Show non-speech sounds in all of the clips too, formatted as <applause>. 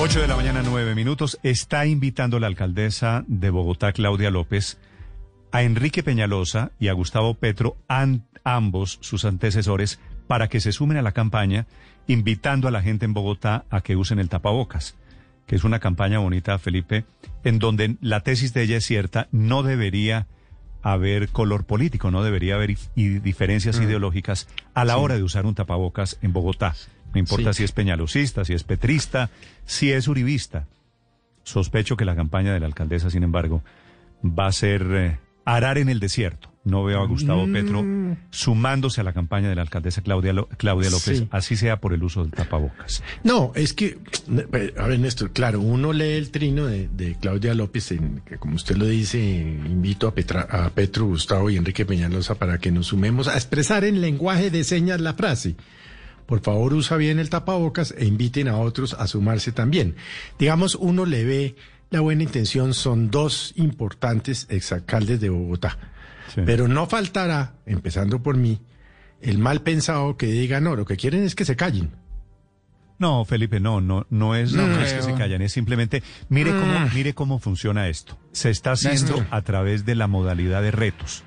8 de la mañana, 9 minutos. Está invitando la alcaldesa de Bogotá, Claudia López, a Enrique Peñalosa y a Gustavo Petro, an- ambos sus antecesores, para que se sumen a la campaña, invitando a la gente en Bogotá a que usen el tapabocas, que es una campaña bonita, Felipe, en donde la tesis de ella es cierta, no debería haber color político, no debería haber diferencias ideológicas a la hora de usar un tapabocas en Bogotá. No importa Sí. si es peñalosista, si es petrista, si es uribista. Sospecho que la campaña de la alcaldesa, sin embargo, va a ser eh, arar en el desierto. No veo a Gustavo Petro sumándose a la campaña de la alcaldesa Claudia, Lo- Claudia López, Sí. así sea por el uso del tapabocas. No, es que, <sniffs> eh, a ver, Néstor, claro, uno lee el trino de, de Claudia López, en, que como usted lo dice, invito a, Petra- a Petro, Gustavo y Enrique Peñalosa para que nos sumemos a expresar en lenguaje de señas la frase. Por favor, usa bien el tapabocas e inviten a otros a sumarse también. Digamos, uno le ve la buena intención, son dos importantes exalcaldes de Bogotá. Sí. Pero no faltará, empezando por mí, el mal pensado que diga, no, lo que quieren es que se callen. No, Felipe, no, no, no es, no, es que se callan, es simplemente, mire cómo, mire cómo funciona esto. Se está haciendo a través de la modalidad de retos.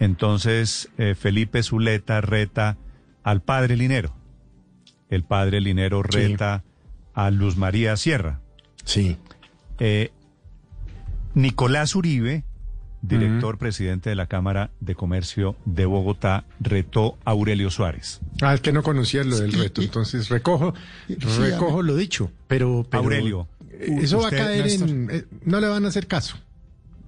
Entonces, eh, Felipe Zuleta reta al padre Linero. El padre Linero Sí. reta a Luz María Sierra. Sí. Eh, Nicolás Uribe, director presidente de la Cámara de Comercio de Bogotá, retó a Aurelio Suárez. Ah, es que no conocía lo del reto, entonces recojo, recojo lo dicho, pero, pero Aurelio, eh, eso va a caer Néstor. en, eh, no le van a hacer caso.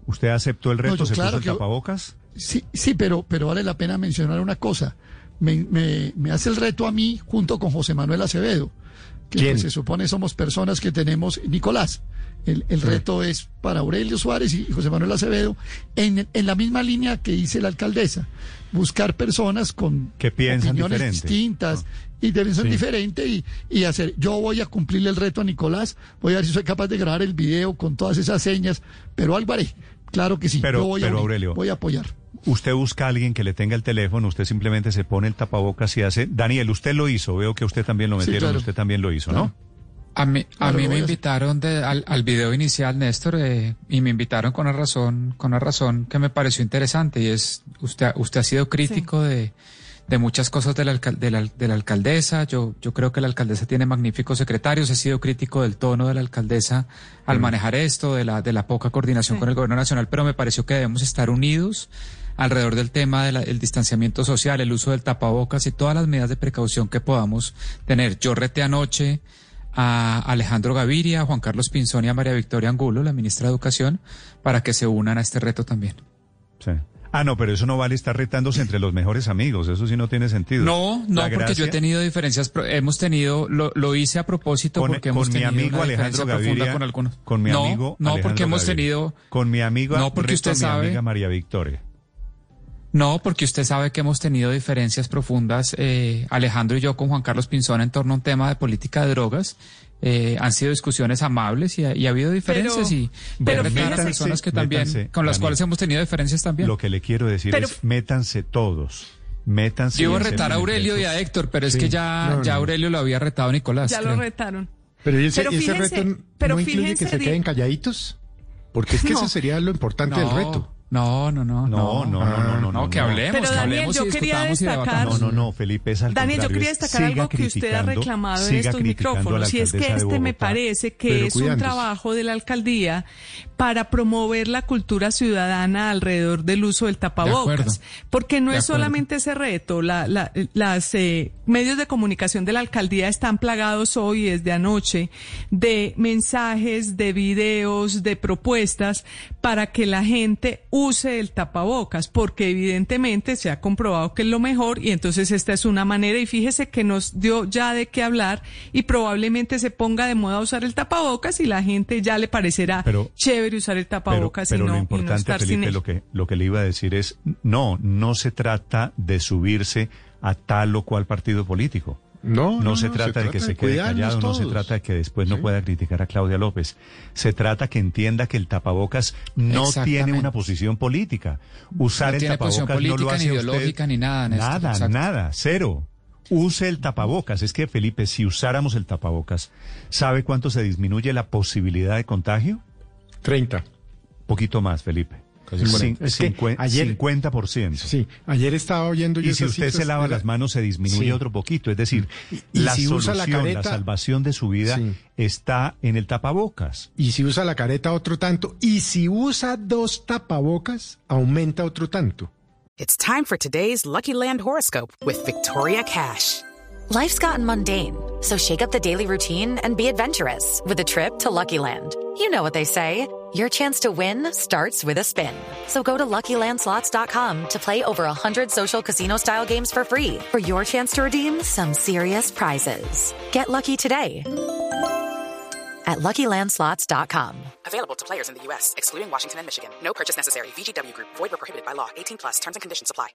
¿Usted aceptó el reto? yo ¿Se claro puso el tapabocas? Sí, sí, pero, pero vale la pena mencionar una cosa. Me, me- me hace el reto a mí junto con José Manuel Acevedo, que ¿Quién? pues, se supone somos personas que tenemos, Nicolás. El, el reto es para Aurelio Suárez y José Manuel Acevedo, en, en la misma línea que dice la alcaldesa, buscar personas con Que piensan opiniones diferente. distintas y deben ser diferentes y, y hacer. Yo voy a cumplirle el reto a Nicolás, voy a ver si soy capaz de grabar el video con todas esas señas, pero algo haré. Claro que sí. Pero- yo voy pero, a unir, Aurelio, voy a apoyar. Usted busca a alguien que le tenga el teléfono, usted simplemente se pone el tapabocas y hace... Daniel, usted lo hizo, veo que usted también lo Sí, metieron, claro. usted también lo hizo, Claro. ¿no? A mí, a Claro, mí me invitaron de- al, al video inicial, Néstor, eh, y me invitaron con una razón, con una razón que me pareció interesante, y es, usted, usted ha sido crítico de, de muchas cosas de la, alcal- de la, de la alcaldesa, yo, yo creo que la alcaldesa tiene magníficos secretarios, he sido crítico del tono de la alcaldesa al manejar esto, de la, de la poca coordinación con el gobierno nacional, pero me pareció que debemos estar unidos alrededor del tema del distanciamiento social, el uso del tapabocas y todas las medidas de precaución que podamos tener. Yo reté anoche a Alejandro Gaviria, a Juan Carlos Pinzón y a María Victoria Angulo, la ministra de Educación, para que se unan a este reto también. Sí. Ah, no, pero eso no vale estar retándose entre los mejores amigos, eso sí no tiene sentido. No, no, porque yo he tenido diferencias, hemos tenido, lo, lo hice a propósito con, porque con hemos mi tenido amigo una Alejandro Gaviria, con algunos. con mi no, amigo no, Alejandro porque hemos Gaviria. tenido, con mi amiga, No, porque reto a usted mi sabe- amiga María Victoria. No, porque usted sabe que hemos tenido diferencias profundas, eh, Alejandro y yo con Juan Carlos Pinzón en torno a un tema de política de drogas. Eh, han sido discusiones amables y ha, y ha habido diferencias y pero de fíjese- personas que también, métanse, con las Daniel. cuales hemos tenido diferencias también. Lo que le quiero decir Pero- es, métanse todos, métanse. Yo iba a y retar a Aurelio y a. Héctor, pero es que ya, no, ya no. Aurelio lo había retado a Nicolás. Ya creo. lo retaron. Pero ese, Pero ese fíjense, reto pero no incluye fíjense que se queden calladitos, porque es que <laughs> No. eso sería lo importante no, del reto. No, no, no, No, no, no, no, no, No, que no. hablemos, Pero, que Daniel, hablemos yo y quería destacar-. No, no, no, Felipe, es al Daniel, yo quería es destacar algo que usted ha criticando, reclamado en estos micrófonos, y es que de este me parece que pero es un cuidándose. trabajo de la alcaldía para promover la cultura ciudadana alrededor del uso del De acuerdo. tapabocas. Porque no De es acuerdo. solamente ese reto, la, la- las eh, medios de comunicación de la alcaldía están plagados hoy desde anoche de mensajes, de videos, de propuestas para que la gente use el tapabocas, porque evidentemente se ha comprobado que es lo mejor y entonces esta es una manera y fíjese que nos dio ya de qué hablar y probablemente se ponga de moda usar el tapabocas y la gente ya le parecerá Pero- chévere usar el tapabocas pero y, no, lo y no importante, estar sin Felipe, él. lo que, lo que le iba a decir es, no, no se trata de subirse a tal o cual partido político. No, No, se, trata de que se quede callado, no se trata de que después no pueda criticar a Claudia López. Se trata que entienda que el tapabocas no tiene una posición política. Usar No el tapabocas no lo hace ni a usted- ideológica, ni nada, Néstor, Nada, exacto. nada, cero. Use el tapabocas. Es que, Felipe, si usáramos el tapabocas, ¿sabe cuánto se disminuye la posibilidad de contagio? 30. Poquito más, Felipe. Casi Cin- 40. Es que ayer- 50%. Sí, ayer estaba oyendo yo Y si usted se lava las manos, se disminuye Sí. otro poquito. Es decir, Y la si usa la solución, la, careta- salvación de su vida Sí. está en el tapabocas. Y si usa la careta otro tanto. Y si usa dos tapabocas, aumenta otro tanto. It's time for today's Lucky Land horoscope with Victoria Cash. Life's gotten mundane, so shake up the daily routine and be adventurous with a trip to Lucky Land. You know what they say. Your chance to win starts with a spin. So go to LuckyLandSlots.com to play over 100 social casino-style games for free for your chance to redeem some serious prizes. Get lucky today at LuckyLandSlots.com. Available to players in the U.S., excluding Washington and Michigan. No purchase necessary. VGW Group, void or prohibited by law. 18 plus terms and conditions apply.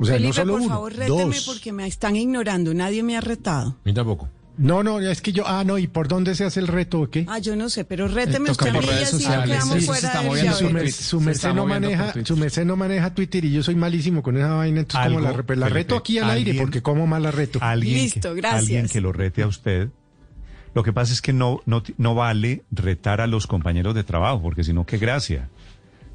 O sea, Felipe, no solo por uno, favor, réteme dos. porque me están ignorando. Nadie me ha retado. mí tampoco. No, no, es que yo, ah, no, ¿y por dónde se hace el reto o qué? Ah, yo no sé, pero réteme Eh, usted a por mí y redes así no sociales, quedamos sí, se fuera está del moviendo su, mer- su merced no maneja, Twitter. su merced no maneja Twitter y yo soy malísimo con esa vaina, entonces como la, la reto aquí al aire, alguien- porque como mal la reto. Alguien Listo, que, gracias. Alguien que lo rete a usted. Lo que pasa es que no, no, no vale retar a los compañeros de trabajo, porque si no, qué gracia.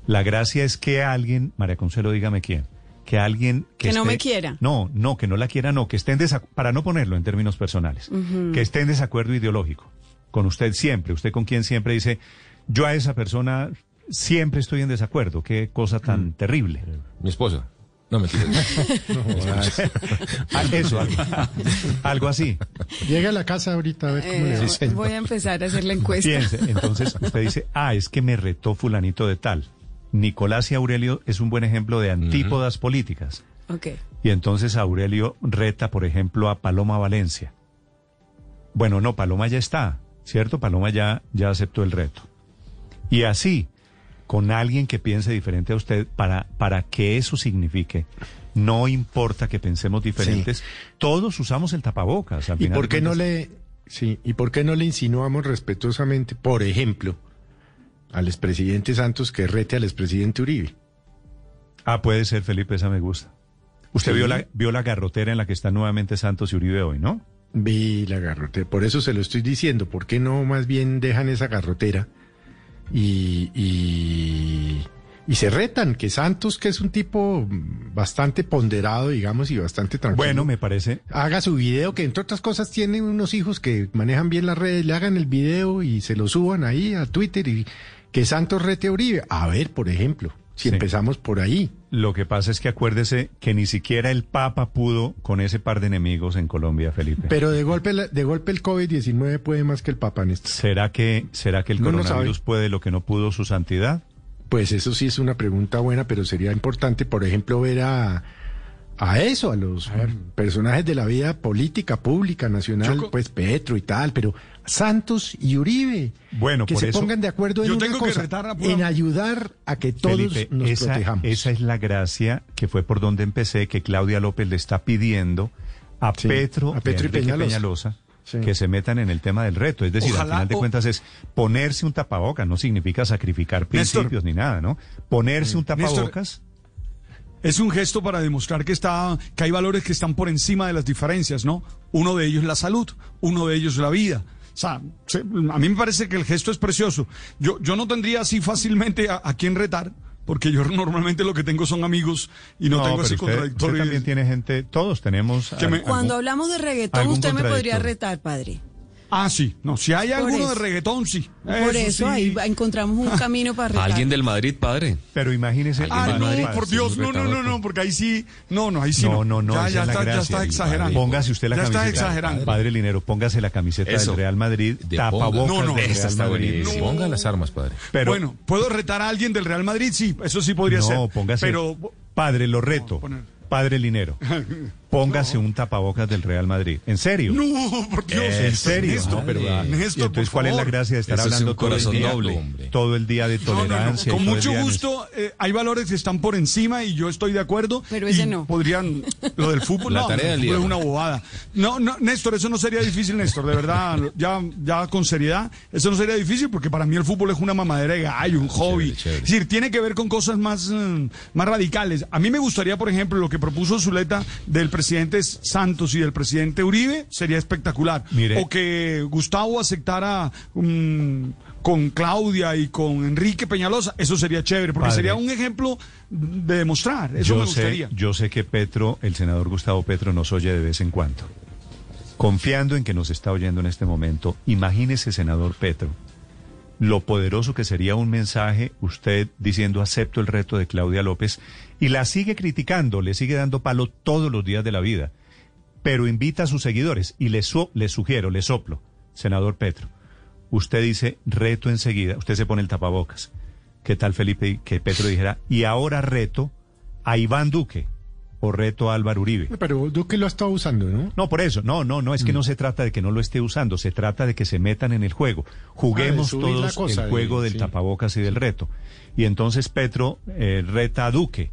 La gracia es que alguien, María Consuelo, dígame quién, que alguien que, Que no esté- me quiera. No, no, que no la quiera, no, que esté en desacuerdo, para no ponerlo en términos personales, que esté en desacuerdo ideológico con usted siempre, usted con quien siempre dice, yo a esa persona siempre estoy en desacuerdo, qué cosa tan Mm. terrible. Mi esposa. No, mentira. <laughs> <laughs> Ah, Eso, algo, algo así. Llega a la casa ahorita a ver cómo le Eh, va. Voy a empezar a hacer la encuesta. Piense, entonces usted dice, ah, es que me retó fulanito de tal. Nicolás y Aurelio es un buen ejemplo de antípodas políticas. Ok. Y entonces Aurelio reta, por ejemplo, a Paloma Valencia. Bueno, no, Paloma ya está, ¿cierto? Paloma ya, ya aceptó el reto. Y así, con alguien que piense diferente a usted, para, para que eso signifique, no importa que pensemos diferentes, todos usamos el tapabocas. al ¿Y final por qué no le, sí, y por qué no le insinuamos respetuosamente, por ejemplo, al expresidente Santos que rete al expresidente Uribe? Ah, puede ser, Felipe, esa me gusta. Usted Sí. vio, la, vio la garrotera en la que están nuevamente Santos y Uribe hoy, ¿no? Vi la garrotera, por eso se lo estoy diciendo, ¿por qué no más bien dejan esa garrotera y, y, y se retan? Que Santos, que es un tipo bastante ponderado, digamos, y bastante tranquilo. Bueno, me parece. Haga su video, que entre otras cosas tiene unos hijos que manejan bien las redes, le hagan el video y se lo suban ahí a Twitter y que Santos rete a Uribe. A ver, por ejemplo, si Sí. empezamos por ahí. Lo que pasa es que acuérdese que ni siquiera el Papa pudo con ese par de enemigos en Colombia, Felipe. Pero de golpe, de golpe el COVID-19 puede más que el Papa, Néstor. ¿Será que, será que el No coronavirus puede lo que no pudo su santidad? Pues eso sí es una pregunta buena, pero sería importante, por ejemplo, ver a, a eso, a los personajes de la vida política, pública, nacional, pues Petro y tal, pero Santos y Uribe. Bueno, que por se eso- pongan de acuerdo en una cosa, retar en ayudar a que todos Felipe, nos esa, protejamos. esa es la gracia que fue por donde empecé, que Claudia López le está pidiendo a Sí, Petro, a Petro y Enrique Peñalosa. Peñalosa Sí. que se metan en el tema del reto. Es decir, Ojalá, al final de o- cuentas es ponerse un tapaboca, no significa sacrificar Néstor. principios ni nada, ¿no? Ponerse un Néstor. tapabocas. Es un gesto para demostrar que está, que hay valores que están por encima de las diferencias, ¿no? Uno de ellos es la salud, uno de ellos es la vida. O sea, se- a mí me parece que el gesto es precioso. Yo, yo no tendría así fácilmente a, a quién retar, porque yo <laughs> normalmente lo que tengo son amigos y no, tengo pero así usted, también tiene gente, todos tenemos Que me- al- Cuando algún- hablamos de reggaetón, algún usted me podría retar, padre. Ah, sí. No, si hay Por alguno de reggaetón, sí. Por eso sí. ahí encontramos un <laughs> camino para retar. Alguien del Madrid, padre. Pero imagínese. Ah, no, Madrid. por Dios, no, no, no, no, porque ahí sí, no, no, ahí sí No, no. no, no, ya, ya es está, ya gracia. está exagerando. Póngase usted la Ya está camiseta. exagerando. Padre Linero, póngase la camiseta Eso. del Real Madrid, De tapabocas. No, no, del Real está Madrid. buenísima. Ponga las armas, padre. Pero, bueno, ¿puedo retar a alguien del Real Madrid? Sí, eso sí podría ser. no, póngase. Pero, Padre, lo reto. Padre Linero, <laughs> póngase un tapabocas del Real Madrid. ¿En serio? no, por Dios. En serio, Néstor, pero ah, Néstor, entonces cuál es la gracia de estar Eso es hablando un todo el corazón día, noble, todo el día de No, no, no, tolerancia? Con mucho gusto, eh, hay valores que están por encima y yo estoy de acuerdo. Pero y ese no. Podrían, lo del fútbol, La no, tarea el del día. es una bobada. No, no, Néstor, eso no sería difícil, Néstor, de verdad, ya, ya con seriedad, eso no sería difícil porque para mí el fútbol es una mamadera de gallo, un hobby. chévere. Es decir, tiene que ver con cosas más, mm, más radicales. A mí me gustaría, por ejemplo, lo que propuso Zuleta del presidente Santos y del presidente Uribe, sería espectacular. Mire. O que Gustavo aceptara mm, con Claudia y con Enrique Peñalosa, eso sería chévere, porque Padre. sería un ejemplo de demostrar. Eso me yo sé, gustaría. yo sé que Petro, el senador Gustavo Petro, nos oye de vez en cuando. Confiando en que nos está oyendo en este momento, imagínese, senador Petro, lo poderoso que sería un mensaje, usted diciendo acepto el reto de Claudia López, y la sigue criticando, le sigue dando palo todos los días de la vida, pero invita a sus seguidores y le, su- le sugiero, le soplo, senador Petro, usted dice reto enseguida, usted se pone el tapabocas. ¿Qué tal Felipe que Petro dijera, y ahora reto a Iván Duque o reto a Álvaro Uribe? Pero Duque lo ha estado usando, ¿no? No, por eso, no, no, no, es que no se trata de que no lo esté usando, se trata de que se metan en el juego. Juguemos Ah, todos cosa, el juego de- del sí. tapabocas y del reto. Y entonces Petro eh, reta a Duque,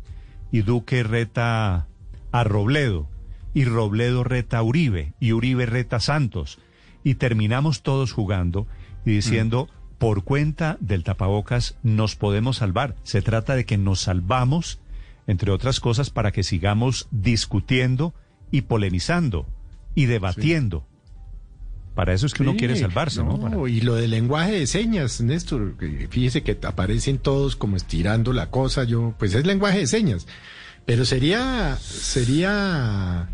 y Duque reta a Robledo, y Robledo reta a Uribe, y Uribe reta a Santos. Y terminamos todos jugando y diciendo, por cuenta del tapabocas nos podemos salvar. Se trata de que nos salvamos, entre otras cosas, para que sigamos discutiendo y polemizando y debatiendo. Para eso es que uno quiere salvarse, ¿no? Para- Y lo del lenguaje de señas, Néstor, fíjese que aparecen todos como estirando la cosa, yo, pues es lenguaje de señas. Pero sería, sería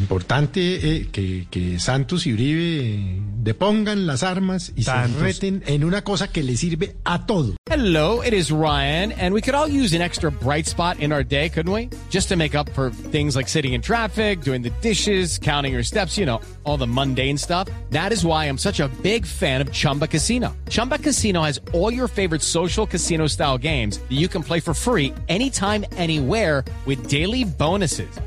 importante eh, que, que Santos y Uribe depongan las armas y Santos. se reten en una cosa que le sirve a todo. Hello, it is Ryan, and we could all use an extra bright spot in our day, couldn't we? Just to make up for things like sitting in traffic, doing the dishes, counting your steps, you know, all the mundane stuff. That is why I'm such a big fan of Chumba Casino. Chumba Casino has all your favorite social casino style games that you can play for free anytime, anywhere with daily bonuses.